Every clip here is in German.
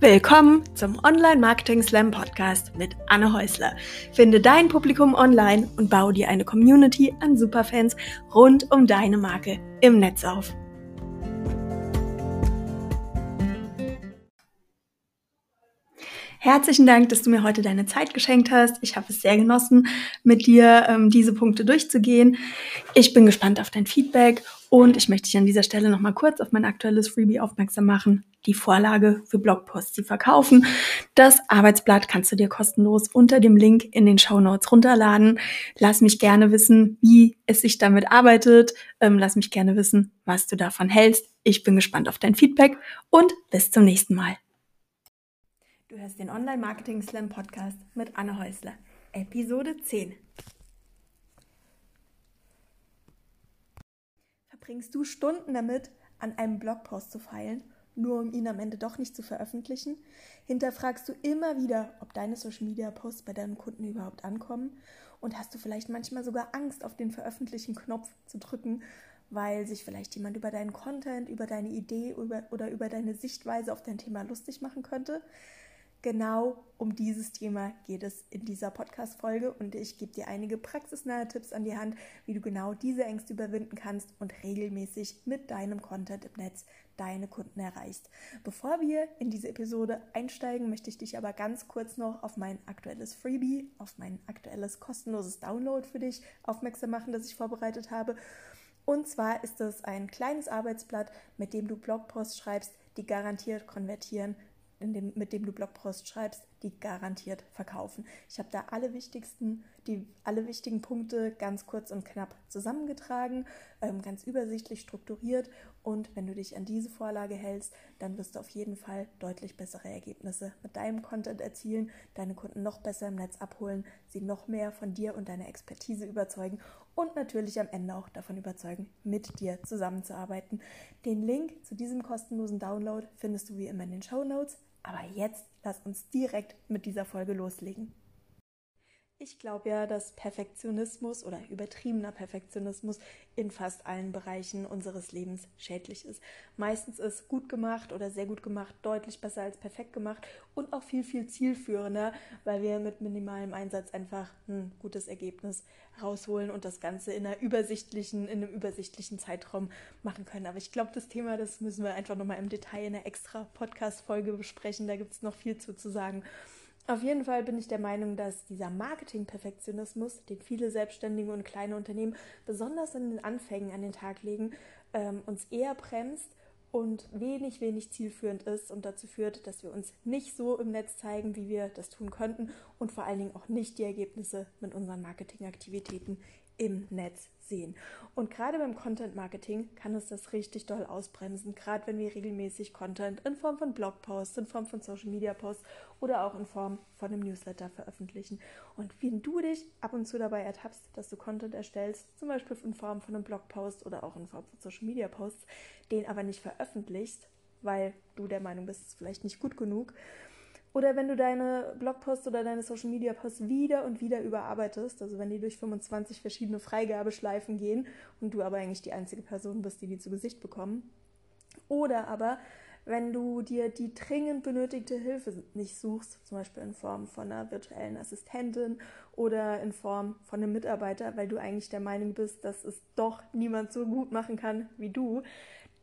Willkommen zum Online Marketing Slam Podcast mit Anne Häusler. Finde dein Publikum online und baue dir eine Community an Superfans rund um deine Marke im Netz auf. Herzlichen Dank, dass du mir heute deine Zeit geschenkt hast. Ich habe es sehr genossen, mit dir ähm, diese Punkte durchzugehen. Ich bin gespannt auf dein Feedback und ich möchte dich an dieser Stelle nochmal kurz auf mein aktuelles Freebie aufmerksam machen. Die Vorlage für Blogposts, die verkaufen. Das Arbeitsblatt kannst du dir kostenlos unter dem Link in den Show Notes runterladen. Lass mich gerne wissen, wie es sich damit arbeitet. Ähm, lass mich gerne wissen, was du davon hältst. Ich bin gespannt auf dein Feedback und bis zum nächsten Mal. Du hörst den Online Marketing Slam Podcast mit Anne Häusler. Episode 10. Verbringst du Stunden damit, an einem Blogpost zu feilen, nur um ihn am Ende doch nicht zu veröffentlichen? Hinterfragst du immer wieder, ob deine Social Media Posts bei deinen Kunden überhaupt ankommen? Und hast du vielleicht manchmal sogar Angst, auf den Veröffentlichen-Knopf zu drücken, weil sich vielleicht jemand über deinen Content, über deine Idee oder über deine Sichtweise auf dein Thema lustig machen könnte? Genau um dieses Thema geht es in dieser Podcast-Folge und ich gebe dir einige praxisnahe Tipps an die Hand, wie du genau diese Ängste überwinden kannst und regelmäßig mit deinem Content im Netz deine Kunden erreichst. Bevor wir in diese Episode einsteigen, möchte ich dich aber ganz kurz noch auf mein aktuelles Freebie, auf mein aktuelles kostenloses Download für dich aufmerksam machen, das ich vorbereitet habe. Und zwar ist es ein kleines Arbeitsblatt, mit dem du Blogposts schreibst, die garantiert konvertieren dem, mit dem du Blogpost schreibst, die garantiert verkaufen. Ich habe da alle wichtigsten, die alle wichtigen Punkte ganz kurz und knapp zusammengetragen, ähm, ganz übersichtlich strukturiert und wenn du dich an diese Vorlage hältst, dann wirst du auf jeden Fall deutlich bessere Ergebnisse mit deinem Content erzielen, deine Kunden noch besser im Netz abholen, sie noch mehr von dir und deiner Expertise überzeugen und natürlich am Ende auch davon überzeugen, mit dir zusammenzuarbeiten. Den Link zu diesem kostenlosen Download findest du wie immer in den Show Notes. Aber jetzt lass uns direkt mit dieser Folge loslegen. Ich glaube ja, dass Perfektionismus oder übertriebener Perfektionismus in fast allen Bereichen unseres Lebens schädlich ist. Meistens ist gut gemacht oder sehr gut gemacht deutlich besser als perfekt gemacht und auch viel, viel zielführender, weil wir mit minimalem Einsatz einfach ein gutes Ergebnis rausholen und das Ganze in einer übersichtlichen, in einem übersichtlichen Zeitraum machen können. Aber ich glaube, das Thema, das müssen wir einfach nochmal im Detail in einer extra Podcast-Folge besprechen. Da gibt es noch viel zu, zu sagen. Auf jeden Fall bin ich der Meinung, dass dieser Marketing-Perfektionismus, den viele Selbstständige und kleine Unternehmen besonders in den Anfängen an den Tag legen, ähm, uns eher bremst und wenig, wenig zielführend ist und dazu führt, dass wir uns nicht so im Netz zeigen, wie wir das tun könnten und vor allen Dingen auch nicht die Ergebnisse mit unseren Marketingaktivitäten im Netz sehen. Und gerade beim Content Marketing kann es das richtig doll ausbremsen, gerade wenn wir regelmäßig Content in Form von Blogposts, in Form von Social Media Posts oder auch in Form von einem Newsletter veröffentlichen. Und wenn du dich ab und zu dabei ertappst, dass du Content erstellst, zum Beispiel in Form von einem Blogpost oder auch in Form von Social Media Posts, den aber nicht veröffentlichst, weil du der Meinung bist, es ist vielleicht nicht gut genug, oder wenn du deine Blogposts oder deine Social Media Posts wieder und wieder überarbeitest, also wenn die durch 25 verschiedene Freigabeschleifen gehen und du aber eigentlich die einzige Person bist, die die zu Gesicht bekommen. Oder aber wenn du dir die dringend benötigte Hilfe nicht suchst, zum Beispiel in Form von einer virtuellen Assistentin oder in Form von einem Mitarbeiter, weil du eigentlich der Meinung bist, dass es doch niemand so gut machen kann wie du,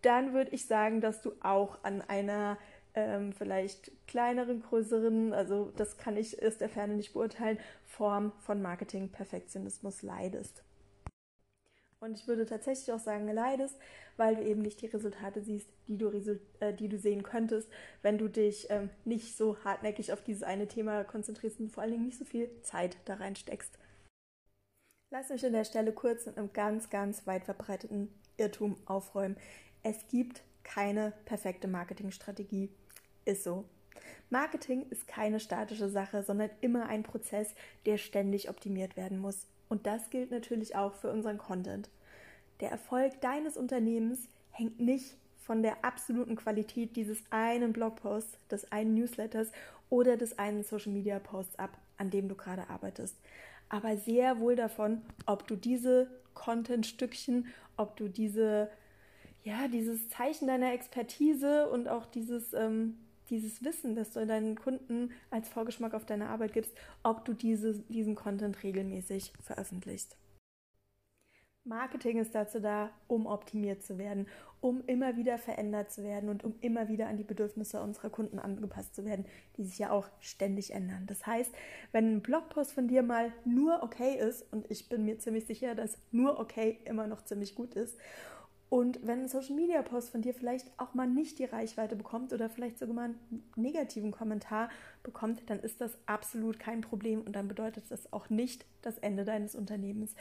dann würde ich sagen, dass du auch an einer ähm, vielleicht kleineren, größeren, also das kann ich aus der Ferne nicht beurteilen, Form von Marketing-Perfektionismus leidest. Und ich würde tatsächlich auch sagen, leidest, weil du eben nicht die Resultate siehst, die du, äh, die du sehen könntest, wenn du dich ähm, nicht so hartnäckig auf dieses eine Thema konzentrierst und vor allen Dingen nicht so viel Zeit da reinsteckst. Lass mich an der Stelle kurz mit einem ganz, ganz weit verbreiteten Irrtum aufräumen. Es gibt keine perfekte Marketingstrategie. Ist so. Marketing ist keine statische Sache, sondern immer ein Prozess, der ständig optimiert werden muss. Und das gilt natürlich auch für unseren Content. Der Erfolg deines Unternehmens hängt nicht von der absoluten Qualität dieses einen Blogposts, des einen Newsletters oder des einen Social Media Posts ab, an dem du gerade arbeitest. Aber sehr wohl davon, ob du diese Content-Stückchen, ob du diese, ja, dieses Zeichen deiner Expertise und auch dieses, ähm, dieses Wissen, das du deinen Kunden als Vorgeschmack auf deine Arbeit gibst, ob du diese, diesen Content regelmäßig veröffentlichst. Marketing ist dazu da, um optimiert zu werden, um immer wieder verändert zu werden und um immer wieder an die Bedürfnisse unserer Kunden angepasst zu werden, die sich ja auch ständig ändern. Das heißt, wenn ein Blogpost von dir mal nur okay ist, und ich bin mir ziemlich sicher, dass nur okay immer noch ziemlich gut ist, und wenn ein Social Media Post von dir vielleicht auch mal nicht die Reichweite bekommt oder vielleicht sogar mal einen negativen Kommentar bekommt, dann ist das absolut kein Problem und dann bedeutet das auch nicht das Ende deines Unternehmens.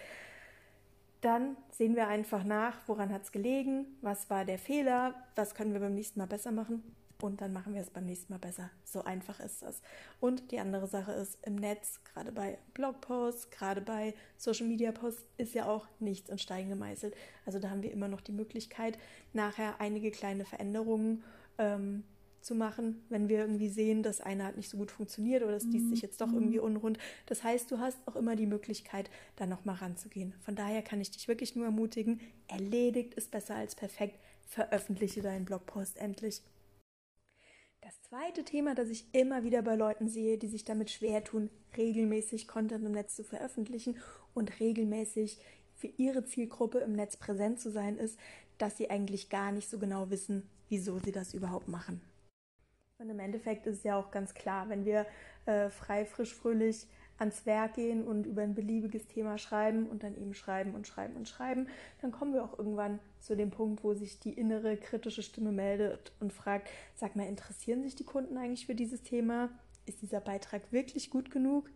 Dann sehen wir einfach nach, woran hat es gelegen, was war der Fehler, was können wir beim nächsten Mal besser machen und dann machen wir es beim nächsten Mal besser. So einfach ist das. Und die andere Sache ist, im Netz, gerade bei Blogposts, gerade bei Social Media Posts, ist ja auch nichts in Stein gemeißelt. Also da haben wir immer noch die Möglichkeit, nachher einige kleine Veränderungen ähm, zu machen, wenn wir irgendwie sehen, dass eine hat nicht so gut funktioniert oder es liest sich jetzt doch mhm. irgendwie unrund. Das heißt, du hast auch immer die Möglichkeit, da nochmal ranzugehen. Von daher kann ich dich wirklich nur ermutigen, erledigt ist besser als perfekt. Veröffentliche deinen Blogpost endlich. Das zweite Thema, das ich immer wieder bei Leuten sehe, die sich damit schwer tun, regelmäßig Content im Netz zu veröffentlichen und regelmäßig für ihre Zielgruppe im Netz präsent zu sein, ist, dass sie eigentlich gar nicht so genau wissen, wieso sie das überhaupt machen. Und im Endeffekt ist es ja auch ganz klar, wenn wir äh, frei, frisch, fröhlich ans Werk gehen und über ein beliebiges Thema schreiben und dann eben schreiben und schreiben und schreiben, dann kommen wir auch irgendwann zu dem Punkt, wo sich die innere kritische Stimme meldet und fragt, sag mal, interessieren sich die Kunden eigentlich für dieses Thema? Ist dieser Beitrag wirklich gut genug?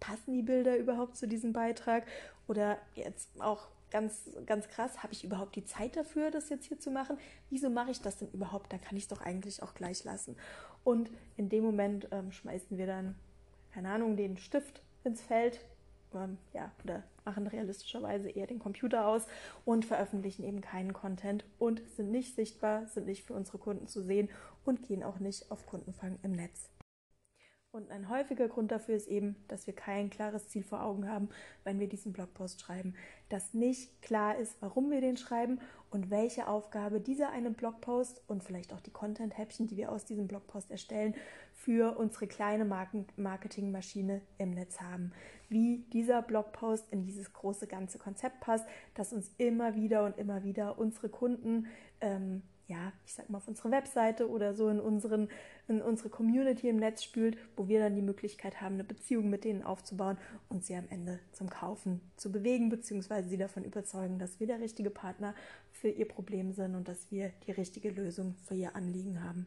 Passen die Bilder überhaupt zu diesem Beitrag? Oder jetzt auch ganz, ganz krass, habe ich überhaupt die Zeit dafür, das jetzt hier zu machen? Wieso mache ich das denn überhaupt? Dann kann ich es doch eigentlich auch gleich lassen. Und in dem Moment ähm, schmeißen wir dann, keine Ahnung, den Stift ins Feld, ähm, ja, oder machen realistischerweise eher den Computer aus und veröffentlichen eben keinen Content und sind nicht sichtbar, sind nicht für unsere Kunden zu sehen und gehen auch nicht auf Kundenfang im Netz. Und ein häufiger Grund dafür ist eben, dass wir kein klares Ziel vor Augen haben, wenn wir diesen Blogpost schreiben. Dass nicht klar ist, warum wir den schreiben und welche Aufgabe dieser eine Blogpost und vielleicht auch die Content-Häppchen, die wir aus diesem Blogpost erstellen, für unsere kleine Marketingmaschine im Netz haben. Wie dieser Blogpost in dieses große ganze Konzept passt, das uns immer wieder und immer wieder unsere Kunden ähm, ja, ich sag mal, auf unsere Webseite oder so in, unseren, in unsere Community im Netz spült, wo wir dann die Möglichkeit haben, eine Beziehung mit denen aufzubauen und sie am Ende zum Kaufen zu bewegen, beziehungsweise sie davon überzeugen, dass wir der richtige Partner für ihr Problem sind und dass wir die richtige Lösung für ihr Anliegen haben.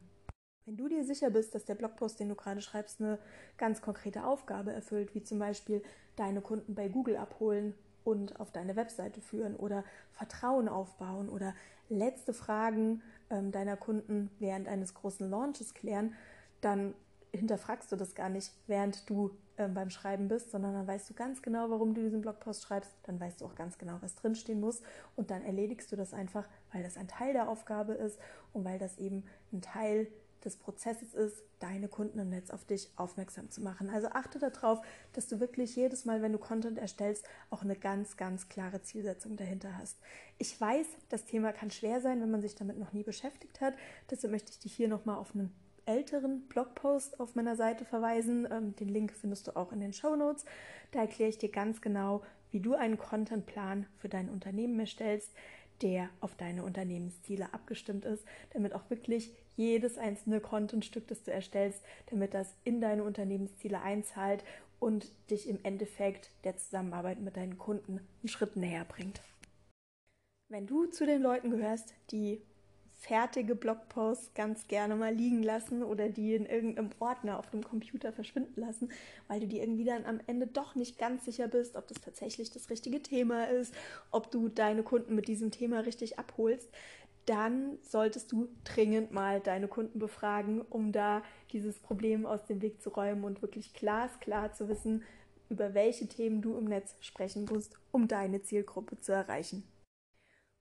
Wenn du dir sicher bist, dass der Blogpost, den du gerade schreibst, eine ganz konkrete Aufgabe erfüllt, wie zum Beispiel deine Kunden bei Google abholen und auf deine Webseite führen oder Vertrauen aufbauen oder letzte Fragen ähm, deiner Kunden während eines großen Launches klären, dann hinterfragst du das gar nicht, während du ähm, beim Schreiben bist, sondern dann weißt du ganz genau, warum du diesen Blogpost schreibst, dann weißt du auch ganz genau, was drinstehen muss und dann erledigst du das einfach, weil das ein Teil der Aufgabe ist und weil das eben ein Teil des Prozesses ist, deine Kunden im Netz auf dich aufmerksam zu machen. Also achte darauf, dass du wirklich jedes Mal, wenn du Content erstellst, auch eine ganz, ganz klare Zielsetzung dahinter hast. Ich weiß, das Thema kann schwer sein, wenn man sich damit noch nie beschäftigt hat. Deshalb möchte ich dich hier nochmal auf einen älteren Blogpost auf meiner Seite verweisen. Ähm, den Link findest du auch in den Show Notes. Da erkläre ich dir ganz genau, wie du einen Contentplan für dein Unternehmen erstellst, der auf deine Unternehmensziele abgestimmt ist, damit auch wirklich jedes einzelne Contentstück, das du erstellst, damit das in deine Unternehmensziele einzahlt und dich im Endeffekt der Zusammenarbeit mit deinen Kunden einen Schritt näher bringt. Wenn du zu den Leuten gehörst, die fertige Blogposts ganz gerne mal liegen lassen oder die in irgendeinem Ordner auf dem Computer verschwinden lassen, weil du dir irgendwie dann am Ende doch nicht ganz sicher bist, ob das tatsächlich das richtige Thema ist, ob du deine Kunden mit diesem Thema richtig abholst, dann solltest du dringend mal deine Kunden befragen, um da dieses Problem aus dem Weg zu räumen und wirklich glasklar zu wissen, über welche Themen du im Netz sprechen musst, um deine Zielgruppe zu erreichen.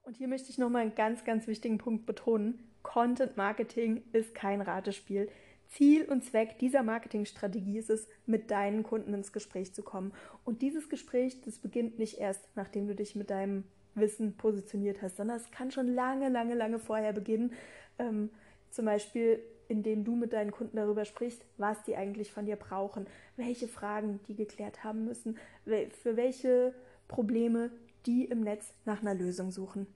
Und hier möchte ich nochmal einen ganz, ganz wichtigen Punkt betonen. Content Marketing ist kein Ratespiel. Ziel und Zweck dieser Marketingstrategie ist es, mit deinen Kunden ins Gespräch zu kommen. Und dieses Gespräch, das beginnt nicht erst, nachdem du dich mit deinem Wissen positioniert hast, sondern es kann schon lange, lange, lange vorher beginnen. Ähm, zum Beispiel indem du mit deinen Kunden darüber sprichst, was die eigentlich von dir brauchen, welche Fragen die geklärt haben müssen, für welche Probleme die im Netz nach einer Lösung suchen.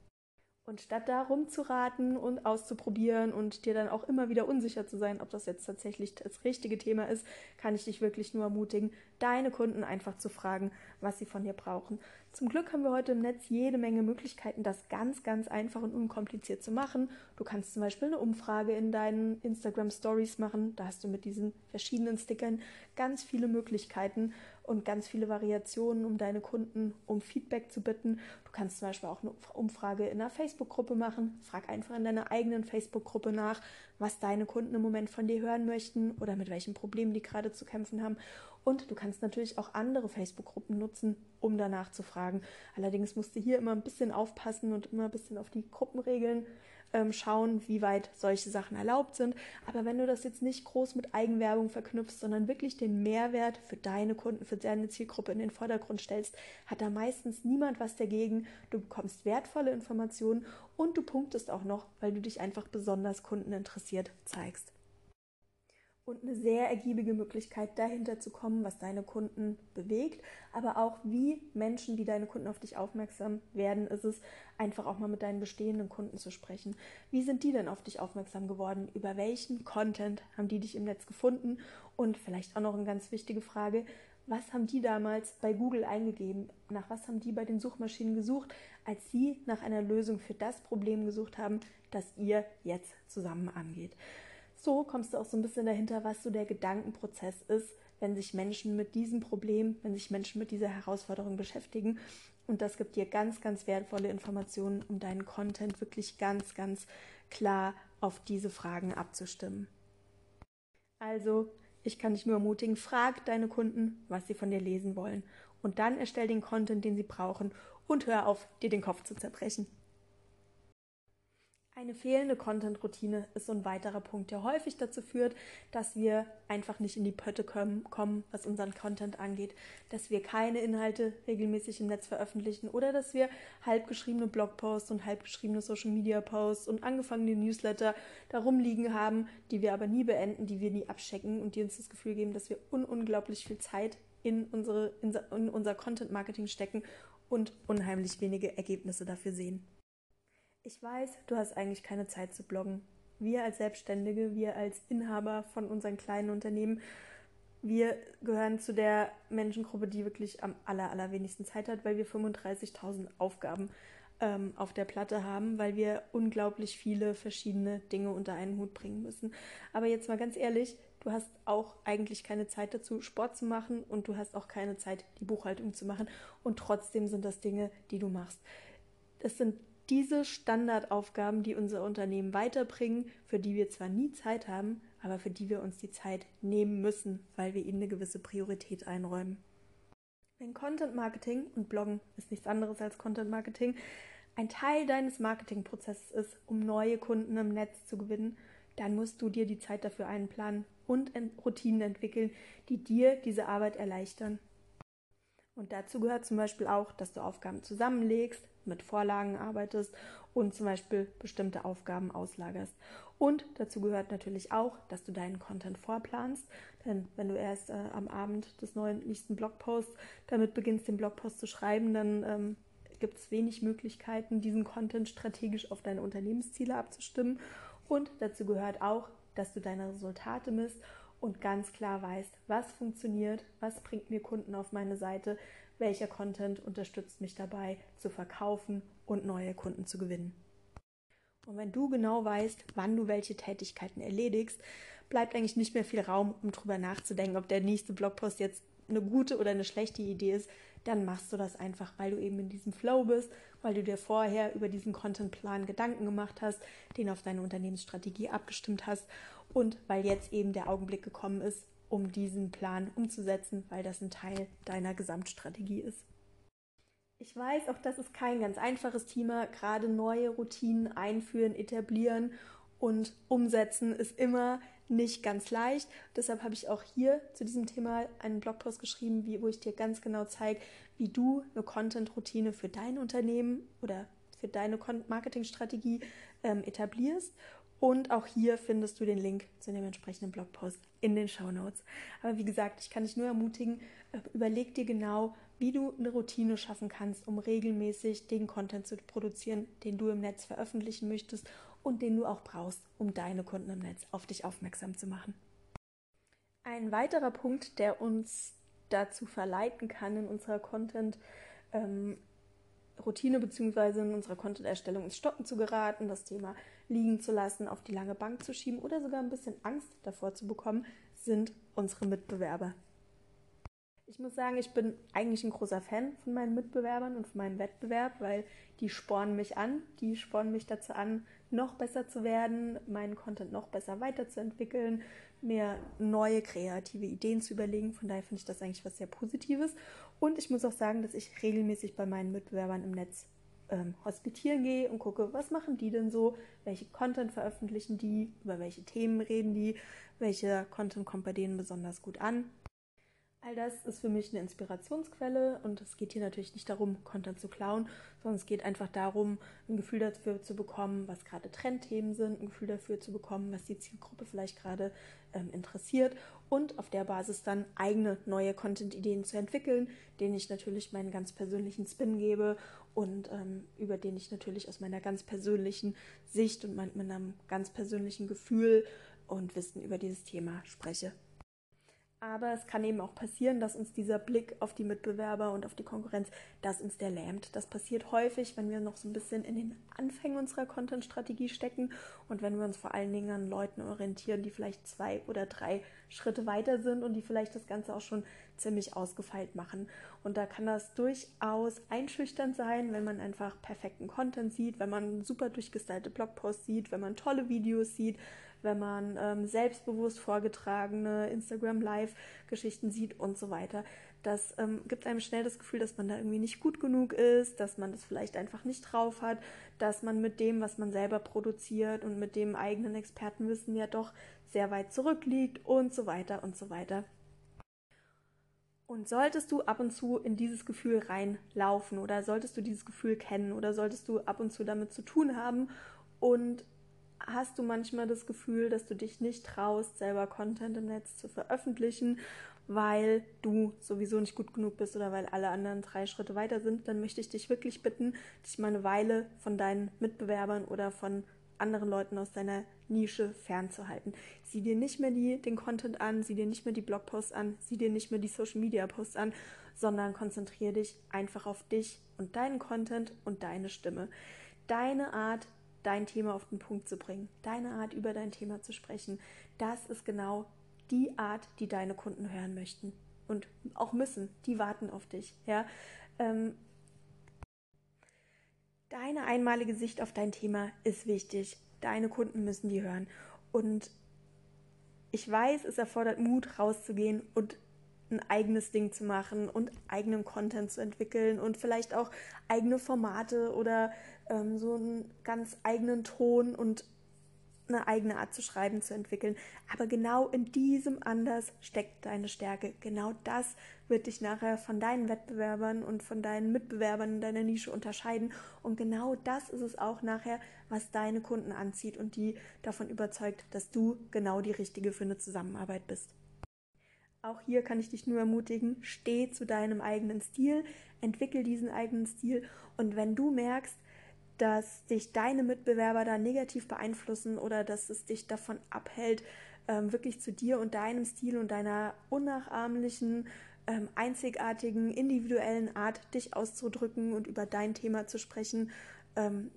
Und statt da rumzuraten und auszuprobieren und dir dann auch immer wieder unsicher zu sein, ob das jetzt tatsächlich das richtige Thema ist, kann ich dich wirklich nur ermutigen, deine Kunden einfach zu fragen, was sie von dir brauchen. Zum Glück haben wir heute im Netz jede Menge Möglichkeiten, das ganz, ganz einfach und unkompliziert zu machen. Du kannst zum Beispiel eine Umfrage in deinen Instagram Stories machen. Da hast du mit diesen verschiedenen Stickern ganz viele Möglichkeiten und ganz viele Variationen, um deine Kunden um Feedback zu bitten. Du kannst zum Beispiel auch eine Umfrage in einer Facebook-Gruppe machen. Frag einfach in deiner eigenen Facebook-Gruppe nach, was deine Kunden im Moment von dir hören möchten oder mit welchen Problemen die gerade zu kämpfen haben. Und du kannst natürlich auch andere Facebook-Gruppen nutzen, um danach zu fragen. Allerdings musst du hier immer ein bisschen aufpassen und immer ein bisschen auf die Gruppenregeln ähm, schauen, wie weit solche Sachen erlaubt sind. Aber wenn du das jetzt nicht groß mit Eigenwerbung verknüpfst, sondern wirklich den Mehrwert für deine Kunden, für deine Zielgruppe in den Vordergrund stellst, hat da meistens niemand was dagegen. Du bekommst wertvolle Informationen und du punktest auch noch, weil du dich einfach besonders kundeninteressiert zeigst und eine sehr ergiebige Möglichkeit dahinter zu kommen, was deine Kunden bewegt, aber auch wie Menschen, wie deine Kunden auf dich aufmerksam werden, ist es einfach auch mal mit deinen bestehenden Kunden zu sprechen. Wie sind die denn auf dich aufmerksam geworden? Über welchen Content haben die dich im Netz gefunden? Und vielleicht auch noch eine ganz wichtige Frage, was haben die damals bei Google eingegeben? Nach was haben die bei den Suchmaschinen gesucht, als sie nach einer Lösung für das Problem gesucht haben, das ihr jetzt zusammen angeht? So kommst du auch so ein bisschen dahinter, was so der Gedankenprozess ist, wenn sich Menschen mit diesem Problem, wenn sich Menschen mit dieser Herausforderung beschäftigen. Und das gibt dir ganz, ganz wertvolle Informationen, um deinen Content wirklich ganz, ganz klar auf diese Fragen abzustimmen. Also, ich kann dich nur ermutigen, frag deine Kunden, was sie von dir lesen wollen. Und dann erstell den Content, den sie brauchen und hör auf, dir den Kopf zu zerbrechen. Eine fehlende Content-Routine ist so ein weiterer Punkt, der häufig dazu führt, dass wir einfach nicht in die Pötte kommen, was unseren Content angeht, dass wir keine Inhalte regelmäßig im Netz veröffentlichen oder dass wir halbgeschriebene Blogposts und halbgeschriebene Social-Media-Posts und angefangene Newsletter darum liegen haben, die wir aber nie beenden, die wir nie abchecken und die uns das Gefühl geben, dass wir un unglaublich viel Zeit in, unsere, in unser Content-Marketing stecken und unheimlich wenige Ergebnisse dafür sehen. Ich weiß, du hast eigentlich keine Zeit zu bloggen. Wir als Selbstständige, wir als Inhaber von unseren kleinen Unternehmen, wir gehören zu der Menschengruppe, die wirklich am aller, allerwenigsten Zeit hat, weil wir 35.000 Aufgaben ähm, auf der Platte haben, weil wir unglaublich viele verschiedene Dinge unter einen Hut bringen müssen. Aber jetzt mal ganz ehrlich, du hast auch eigentlich keine Zeit dazu, Sport zu machen und du hast auch keine Zeit, die Buchhaltung zu machen. Und trotzdem sind das Dinge, die du machst. Das sind diese Standardaufgaben, die unser Unternehmen weiterbringen, für die wir zwar nie Zeit haben, aber für die wir uns die Zeit nehmen müssen, weil wir ihnen eine gewisse Priorität einräumen. Wenn Content Marketing und Bloggen ist nichts anderes als Content Marketing ein Teil deines Marketingprozesses ist, um neue Kunden im Netz zu gewinnen, dann musst du dir die Zeit dafür einplanen und Routinen entwickeln, die dir diese Arbeit erleichtern. Und dazu gehört zum Beispiel auch, dass du Aufgaben zusammenlegst, mit Vorlagen arbeitest und zum Beispiel bestimmte Aufgaben auslagerst. Und dazu gehört natürlich auch, dass du deinen Content vorplanst. Denn wenn du erst äh, am Abend des neuen nächsten Blogposts damit beginnst, den Blogpost zu schreiben, dann ähm, gibt es wenig Möglichkeiten, diesen Content strategisch auf deine Unternehmensziele abzustimmen. Und dazu gehört auch, dass du deine Resultate misst und ganz klar weißt, was funktioniert, was bringt mir Kunden auf meine Seite, welcher Content unterstützt mich dabei zu verkaufen und neue Kunden zu gewinnen. Und wenn du genau weißt, wann du welche Tätigkeiten erledigst, bleibt eigentlich nicht mehr viel Raum, um drüber nachzudenken, ob der nächste Blogpost jetzt eine gute oder eine schlechte Idee ist, dann machst du das einfach, weil du eben in diesem Flow bist, weil du dir vorher über diesen Contentplan Gedanken gemacht hast, den auf deine Unternehmensstrategie abgestimmt hast und weil jetzt eben der Augenblick gekommen ist, um diesen Plan umzusetzen, weil das ein Teil deiner Gesamtstrategie ist. Ich weiß, auch das ist kein ganz einfaches Thema. Gerade neue Routinen einführen, etablieren und umsetzen ist immer nicht ganz leicht. Deshalb habe ich auch hier zu diesem Thema einen Blogpost geschrieben, wo ich dir ganz genau zeige, wie du eine Content-Routine für dein Unternehmen oder für deine Marketingstrategie ähm, etablierst Und auch hier findest du den Link zu dem entsprechenden Blogpost in den Show Notes. Aber wie gesagt, ich kann dich nur ermutigen, äh, überleg dir genau, wie du eine Routine schaffen kannst, um regelmäßig den Content zu produzieren, den du im Netz veröffentlichen möchtest und den du auch brauchst, um deine Kunden im Netz auf dich aufmerksam zu machen. Ein weiterer Punkt, der uns dazu verleiten kann, in unserer Content ähm, Routine bzw. in unserer Content-Erstellung ins Stocken zu geraten, das Thema liegen zu lassen, auf die lange Bank zu schieben oder sogar ein bisschen Angst davor zu bekommen, sind unsere Mitbewerber. Ich muss sagen, ich bin eigentlich ein großer Fan von meinen Mitbewerbern und von meinem Wettbewerb, weil die spornen mich an, die spornen mich dazu an, noch besser zu werden, meinen Content noch besser weiterzuentwickeln, mir neue kreative Ideen zu überlegen. Von daher finde ich das eigentlich was sehr Positives. Und ich muss auch sagen, dass ich regelmäßig bei meinen Mitbewerbern im Netz ähm, hospitieren gehe und gucke, was machen die denn so, welche Content veröffentlichen die, über welche Themen reden die, welcher Content kommt bei denen besonders gut an. All das ist für mich eine Inspirationsquelle und es geht hier natürlich nicht darum, Content zu klauen, sondern es geht einfach darum, ein Gefühl dafür zu bekommen, was gerade Trendthemen sind, ein Gefühl dafür zu bekommen, was die Zielgruppe vielleicht gerade ähm, interessiert und auf der Basis dann eigene neue Content-Ideen zu entwickeln, denen ich natürlich meinen ganz persönlichen Spin gebe und ähm, über den ich natürlich aus meiner ganz persönlichen Sicht und meinem ganz persönlichen Gefühl und Wissen über dieses Thema spreche. Aber es kann eben auch passieren, dass uns dieser Blick auf die Mitbewerber und auf die Konkurrenz, dass uns der lähmt. Das passiert häufig, wenn wir noch so ein bisschen in den Anfängen unserer Content-Strategie stecken und wenn wir uns vor allen Dingen an Leuten orientieren, die vielleicht zwei oder drei Schritte weiter sind und die vielleicht das Ganze auch schon ziemlich ausgefeilt machen. Und da kann das durchaus einschüchternd sein, wenn man einfach perfekten Content sieht, wenn man super durchgestylte Blogposts sieht, wenn man tolle Videos sieht, wenn man ähm, selbstbewusst vorgetragene Instagram Live-Geschichten sieht und so weiter. Das ähm, gibt einem schnell das Gefühl, dass man da irgendwie nicht gut genug ist, dass man das vielleicht einfach nicht drauf hat, dass man mit dem, was man selber produziert und mit dem eigenen Expertenwissen ja doch sehr weit zurückliegt und so weiter und so weiter. Und solltest du ab und zu in dieses Gefühl reinlaufen oder solltest du dieses Gefühl kennen oder solltest du ab und zu damit zu tun haben und hast du manchmal das Gefühl, dass du dich nicht traust, selber Content im Netz zu veröffentlichen, weil du sowieso nicht gut genug bist oder weil alle anderen drei Schritte weiter sind, dann möchte ich dich wirklich bitten, dich mal eine Weile von deinen Mitbewerbern oder von anderen Leuten aus deiner Nische fernzuhalten. Sieh dir nicht mehr die, den Content an, sieh dir nicht mehr die Blogposts an, sieh dir nicht mehr die Social Media Posts an, sondern konzentriere dich einfach auf dich und deinen Content und deine Stimme. Deine Art, dein Thema auf den Punkt zu bringen, deine Art über dein Thema zu sprechen, das ist genau die Art, die deine Kunden hören möchten und auch müssen. Die warten auf dich. Ja, ähm, deine einmalige Sicht auf dein Thema ist wichtig. Deine Kunden müssen die hören. Und ich weiß, es erfordert Mut, rauszugehen und ein eigenes Ding zu machen und eigenen Content zu entwickeln und vielleicht auch eigene Formate oder ähm, so einen ganz eigenen Ton und eine eigene Art zu schreiben zu entwickeln. Aber genau in diesem Anders steckt deine Stärke. Genau das wird dich nachher von deinen Wettbewerbern und von deinen Mitbewerbern in deiner Nische unterscheiden. Und genau das ist es auch nachher, was deine Kunden anzieht und die davon überzeugt, dass du genau die Richtige für eine Zusammenarbeit bist. Auch hier kann ich dich nur ermutigen, steh zu deinem eigenen Stil, entwickel diesen eigenen Stil und wenn du merkst, dass dich deine Mitbewerber da negativ beeinflussen oder dass es dich davon abhält, ähm, wirklich zu dir und deinem Stil und deiner unnachahmlichen, ähm, einzigartigen, individuellen Art, dich auszudrücken und über dein Thema zu sprechen. Ähm,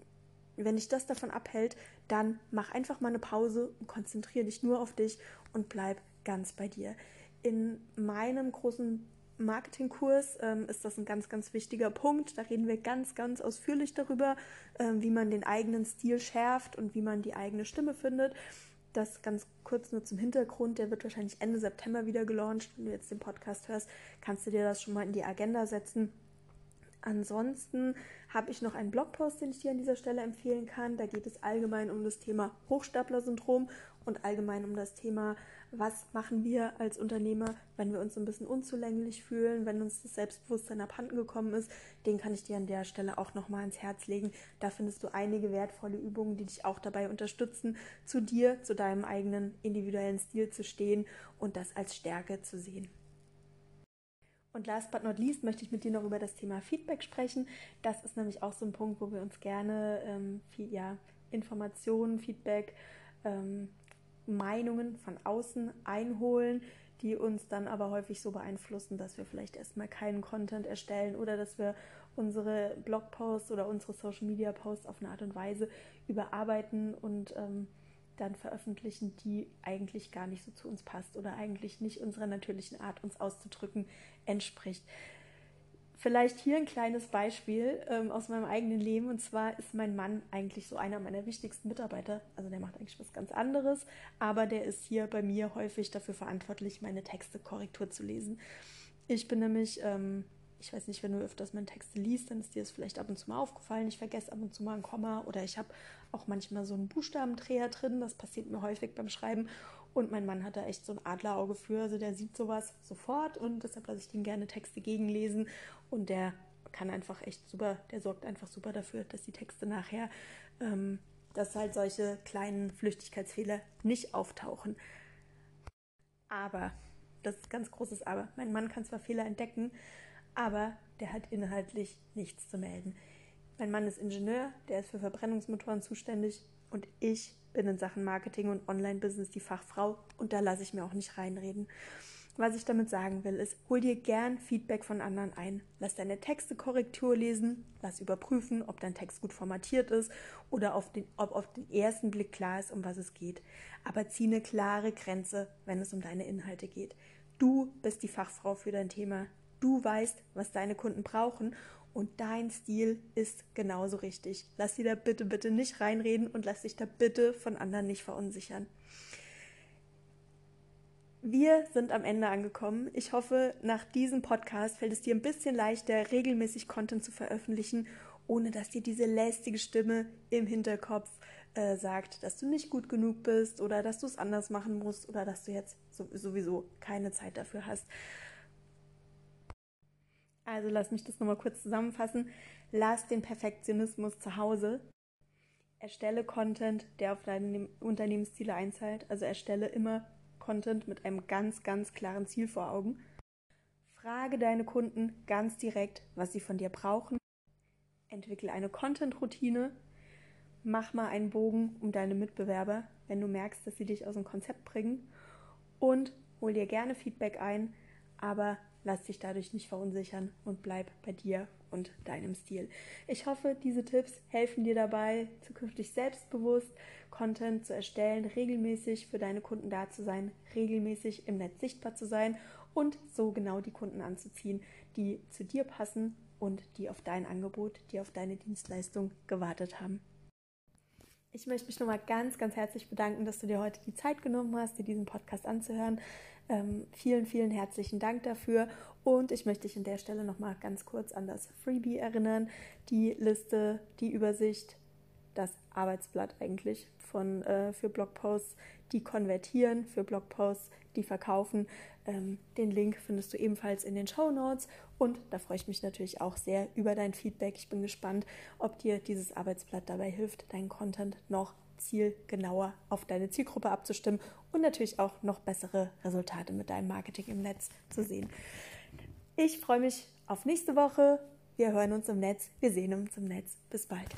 wenn dich das davon abhält, dann mach einfach mal eine Pause und konzentriere dich nur auf dich und bleib ganz bei dir. In meinem großen Marketingkurs ähm, ist das ein ganz, ganz wichtiger Punkt. Da reden wir ganz, ganz ausführlich darüber, ähm, wie man den eigenen Stil schärft und wie man die eigene Stimme findet. Das ganz kurz nur zum Hintergrund. Der wird wahrscheinlich Ende September wieder gelauncht. Wenn du jetzt den Podcast hörst, kannst du dir das schon mal in die Agenda setzen. Ansonsten habe ich noch einen Blogpost, den ich dir an dieser Stelle empfehlen kann. Da geht es allgemein um das Thema Hochstapler-Syndrom und allgemein um das Thema, was machen wir als Unternehmer, wenn wir uns ein bisschen unzulänglich fühlen, wenn uns das Selbstbewusstsein abhanden gekommen ist. Den kann ich dir an der Stelle auch nochmal ans Herz legen. Da findest du einige wertvolle Übungen, die dich auch dabei unterstützen, zu dir, zu deinem eigenen individuellen Stil zu stehen und das als Stärke zu sehen. Und last but not least möchte ich mit dir noch über das Thema Feedback sprechen. Das ist nämlich auch so ein Punkt, wo wir uns gerne ähm, viel, ja, Informationen, Feedback, ähm, Meinungen von außen einholen, die uns dann aber häufig so beeinflussen, dass wir vielleicht erstmal keinen Content erstellen oder dass wir unsere Blogposts oder unsere Social Media Posts auf eine Art und Weise überarbeiten und ähm, dann veröffentlichen, die eigentlich gar nicht so zu uns passt oder eigentlich nicht unserer natürlichen Art, uns auszudrücken, entspricht. Vielleicht hier ein kleines Beispiel ähm, aus meinem eigenen Leben. Und zwar ist mein Mann eigentlich so einer meiner wichtigsten Mitarbeiter. Also der macht eigentlich was ganz anderes, aber der ist hier bei mir häufig dafür verantwortlich, meine Texte Korrektur zu lesen. Ich bin nämlich, ähm, ich weiß nicht, wenn du öfters meine Texte liest, dann ist dir das vielleicht ab und zu mal aufgefallen. Ich vergesse ab und zu mal ein Komma oder ich habe auch manchmal so einen Buchstabendreher drin. Das passiert mir häufig beim Schreiben. Und mein Mann hat da echt so ein Adlerauge für. Also der sieht sowas sofort und deshalb lasse ich den gerne Texte gegenlesen. Und der kann einfach echt super, der sorgt einfach super dafür, dass die Texte nachher, ähm, dass halt solche kleinen Flüchtigkeitsfehler nicht auftauchen. Aber, das ist ganz großes Aber, mein Mann kann zwar Fehler entdecken, aber der hat inhaltlich nichts zu melden. Mein Mann ist Ingenieur, der ist für Verbrennungsmotoren zuständig und ich bin in Sachen Marketing und Online-Business die Fachfrau und da lasse ich mir auch nicht reinreden. Was ich damit sagen will, ist, hol dir gern Feedback von anderen ein. Lass deine Texte Korrektur lesen, lass überprüfen, ob dein Text gut formatiert ist oder auf den, ob auf den ersten Blick klar ist, um was es geht. Aber zieh eine klare Grenze, wenn es um deine Inhalte geht. Du bist die Fachfrau für dein Thema. Du weißt, was deine Kunden brauchen und dein Stil ist genauso richtig. Lass dir da bitte, bitte nicht reinreden und lass dich da bitte von anderen nicht verunsichern. Wir sind am Ende angekommen. Ich hoffe, nach diesem Podcast fällt es dir ein bisschen leichter, regelmäßig Content zu veröffentlichen, ohne dass dir diese lästige Stimme im Hinterkopf äh, sagt, dass du nicht gut genug bist oder dass du es anders machen musst oder dass du jetzt sowieso keine Zeit dafür hast. Also lass mich das nochmal kurz zusammenfassen. Lass den Perfektionismus zu Hause. Erstelle Content, der auf deine Unternehmensziele einzahlt. Also erstelle immer Content mit einem ganz, ganz klaren Ziel vor Augen. Frage deine Kunden ganz direkt, was sie von dir brauchen. Entwickle eine Content-Routine. Mach mal einen Bogen um deine Mitbewerber, wenn du merkst, dass sie dich aus dem Konzept bringen. Und hol dir gerne Feedback ein, aber lass dich dadurch nicht verunsichern und bleib bei dir und deinem Stil. Ich hoffe, diese Tipps helfen dir dabei, zukünftig selbstbewusst Content zu erstellen, regelmäßig für deine Kunden da zu sein, regelmäßig im Netz sichtbar zu sein und so genau die Kunden anzuziehen, die zu dir passen und die auf dein Angebot, die auf deine Dienstleistung gewartet haben. Ich möchte mich nochmal ganz, ganz herzlich bedanken, dass du dir heute die Zeit genommen hast, dir diesen Podcast anzuhören. Ähm, vielen, vielen herzlichen Dank dafür. Und ich möchte dich an der Stelle nochmal ganz kurz an das Freebie erinnern. Die Liste, die Übersicht, das Arbeitsblatt eigentlich von, äh, für Blogposts, die konvertieren, für Blogposts, die verkaufen. Ähm, den Link findest du ebenfalls in den Show Notes und da freue ich mich natürlich auch sehr über dein Feedback. Ich bin gespannt, ob dir dieses Arbeitsblatt dabei hilft, deinen Content noch zielgenauer auf deine Zielgruppe abzustimmen und natürlich auch noch bessere Resultate mit deinem Marketing im Netz zu sehen. Ich freue mich auf nächste Woche. Wir hören uns im Netz. Wir sehen uns im Netz. Bis bald.